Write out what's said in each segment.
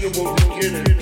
Get it.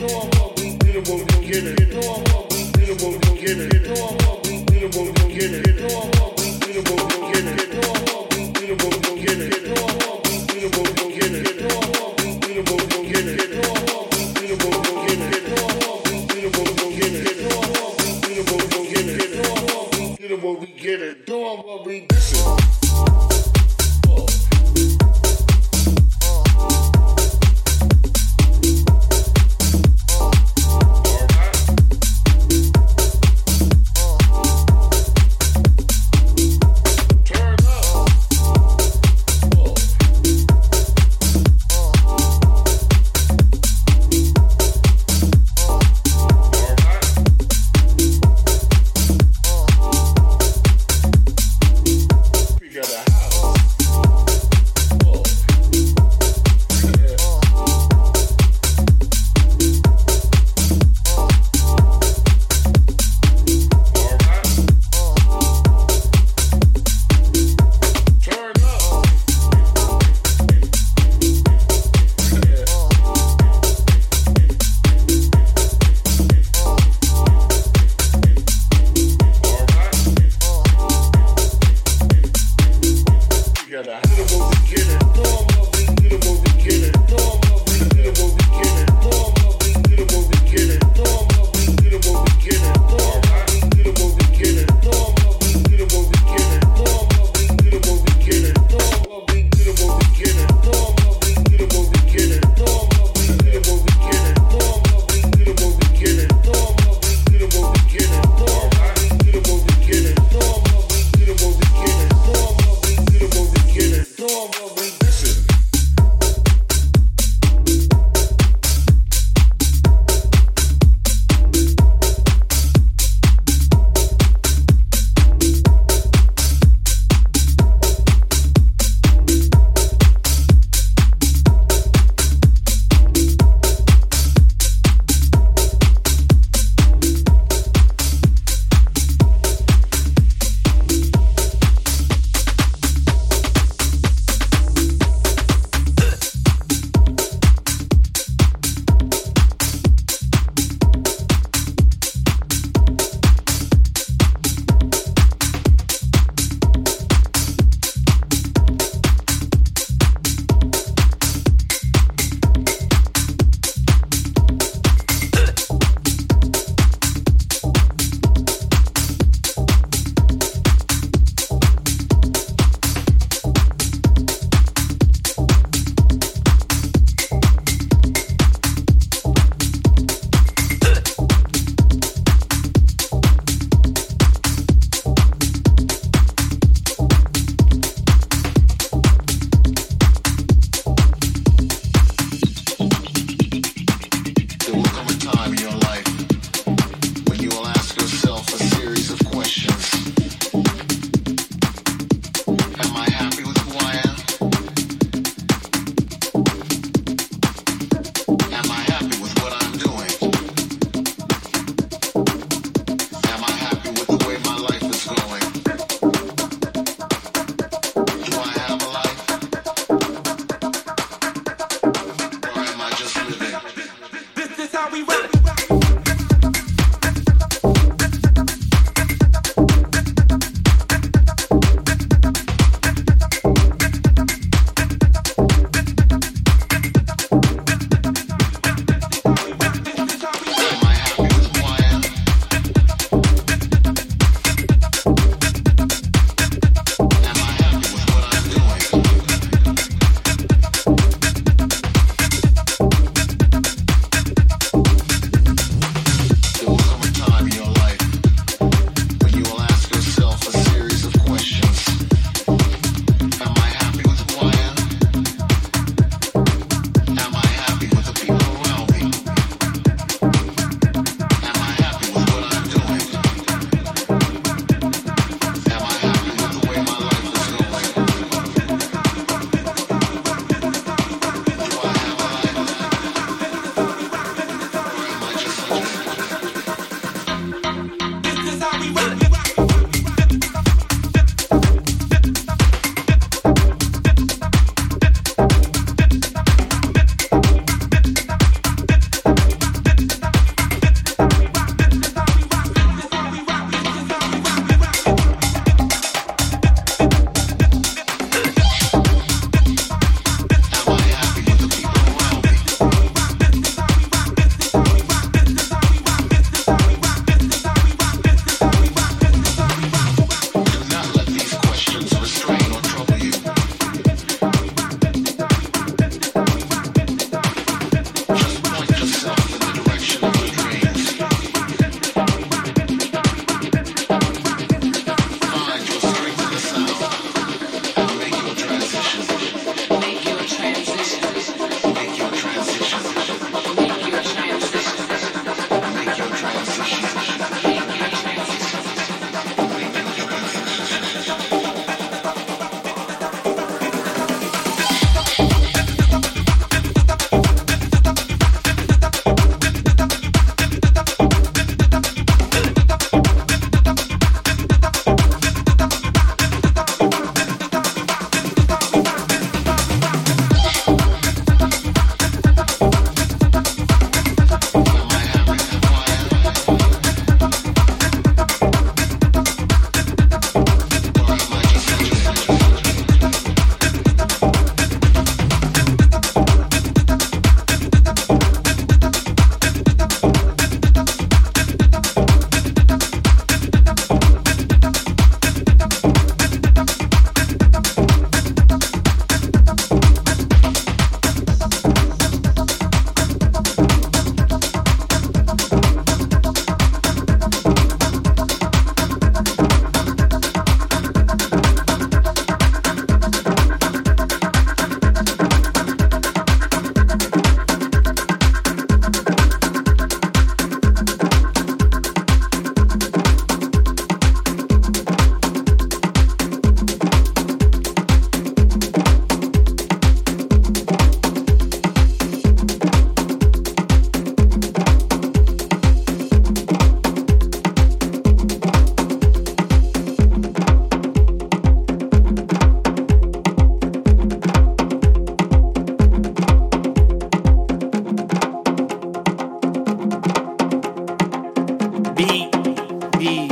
be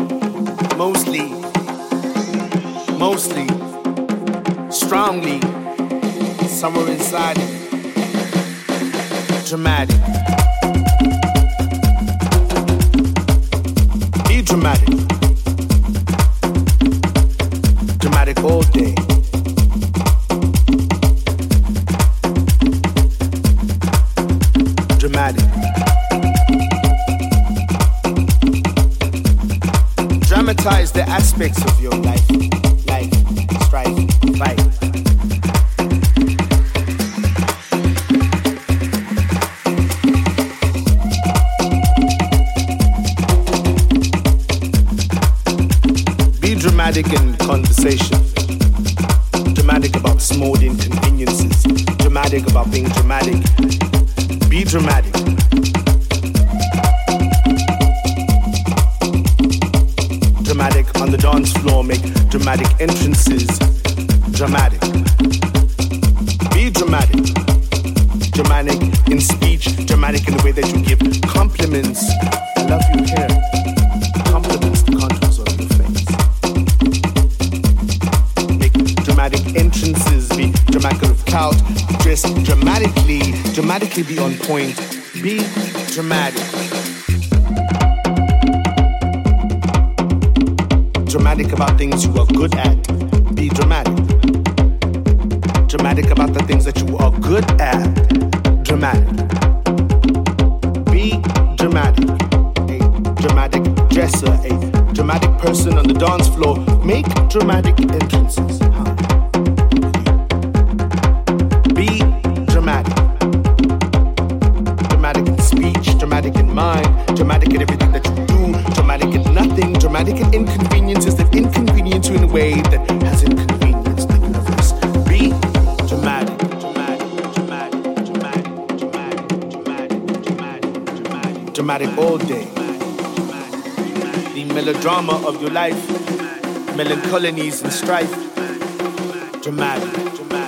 mostly, mostly, strongly, somewhere inside it, dramatic. Be dramatic. Dramatic all day. Aspects of your life, life, strife, fight. Be dramatic in conversation. Dramatic about small inconveniences. Dramatic about being dramatically dramatic in mind, dramatic in everything that you do, dramatic in nothing, dramatic in inconveniences that inconvenience you in a way that has inconvenienced the universe. Be dramatic. Dramatic, dramatic, dramatic, dramatic, dramatic, dramatic, dramatic, dramatic all day. The melodrama of your life, melancholies and strife. Dramatic, dramatic,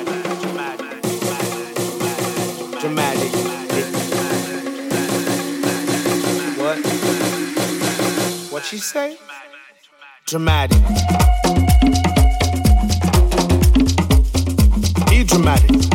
she say? Dramatic. Be dramatic. Dramatic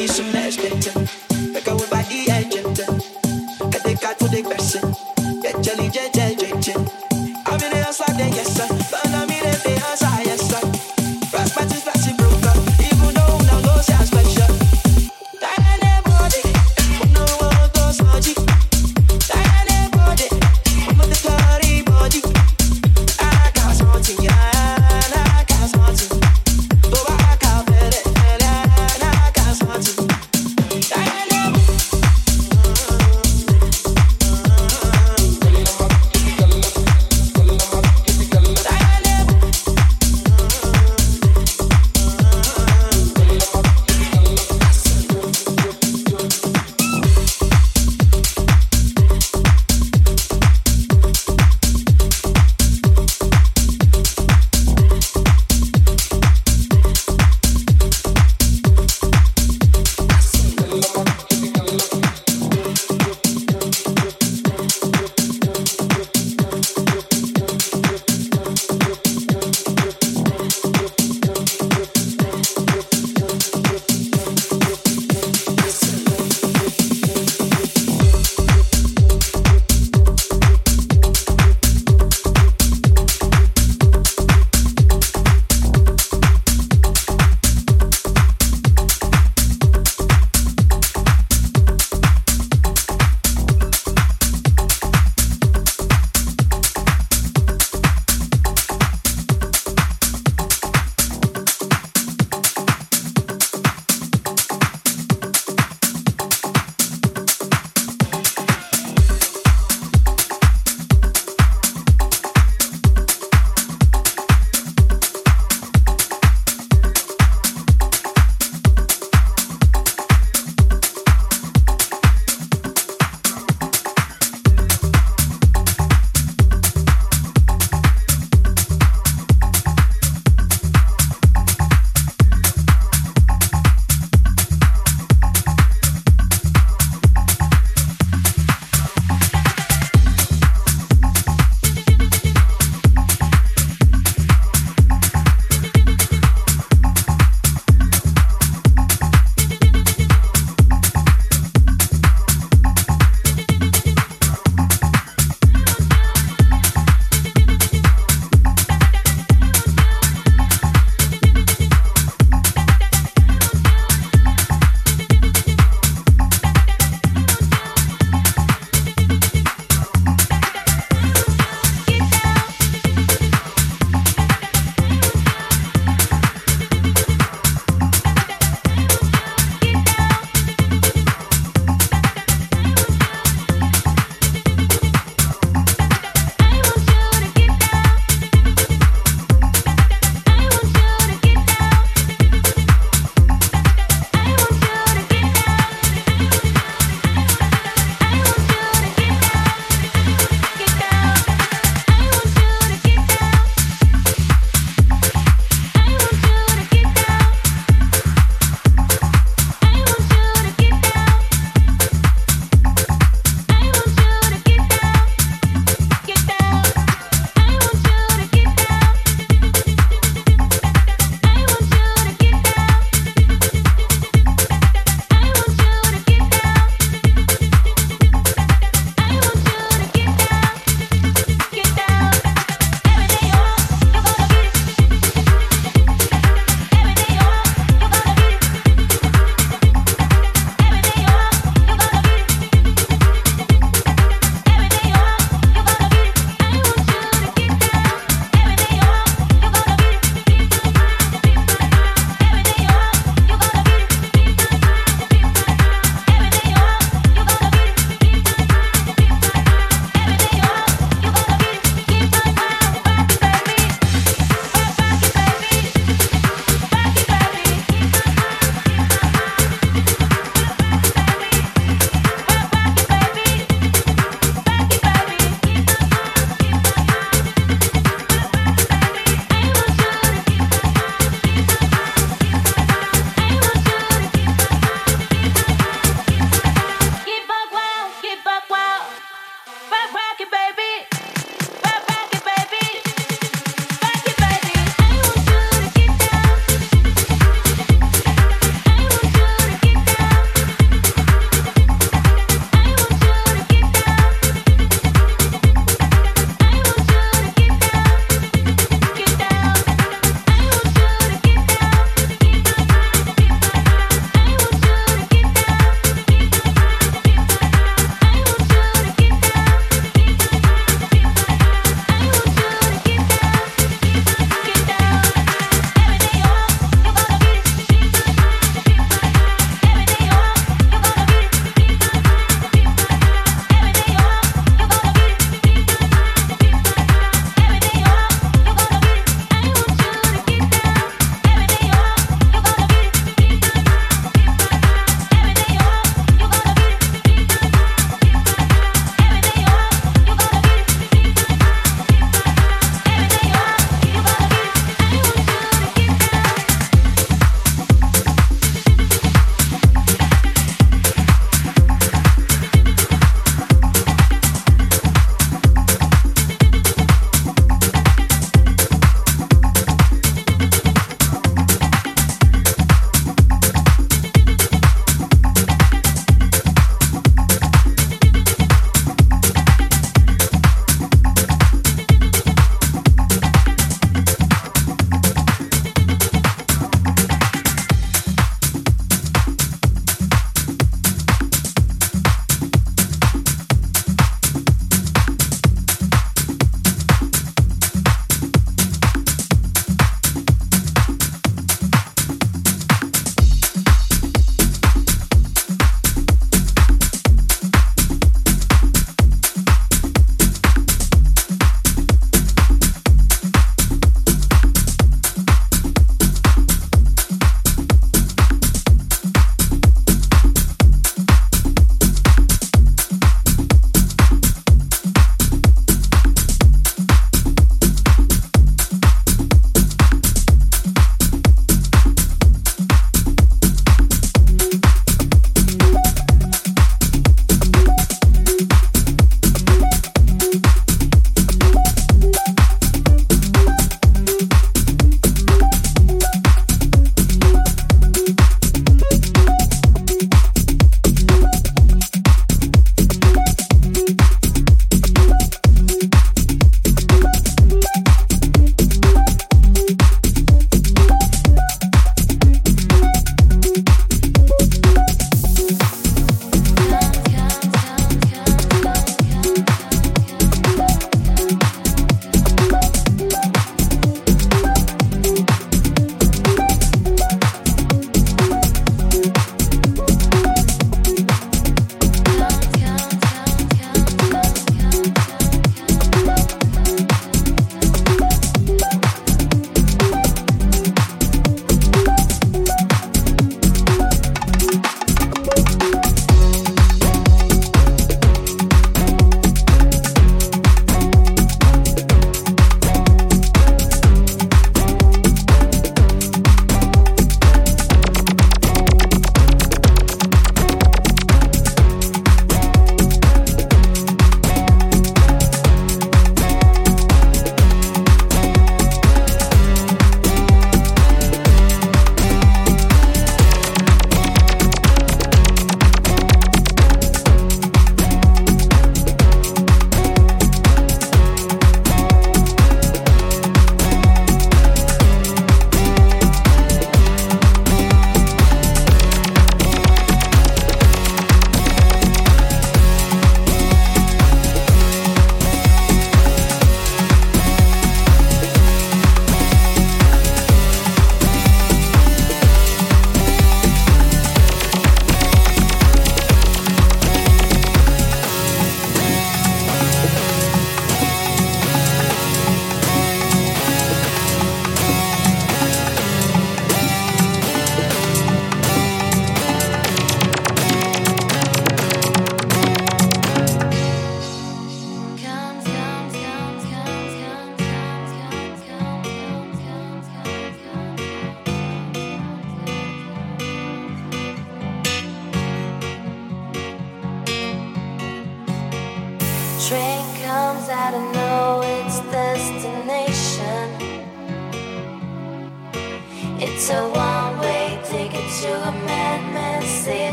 Need some expectation.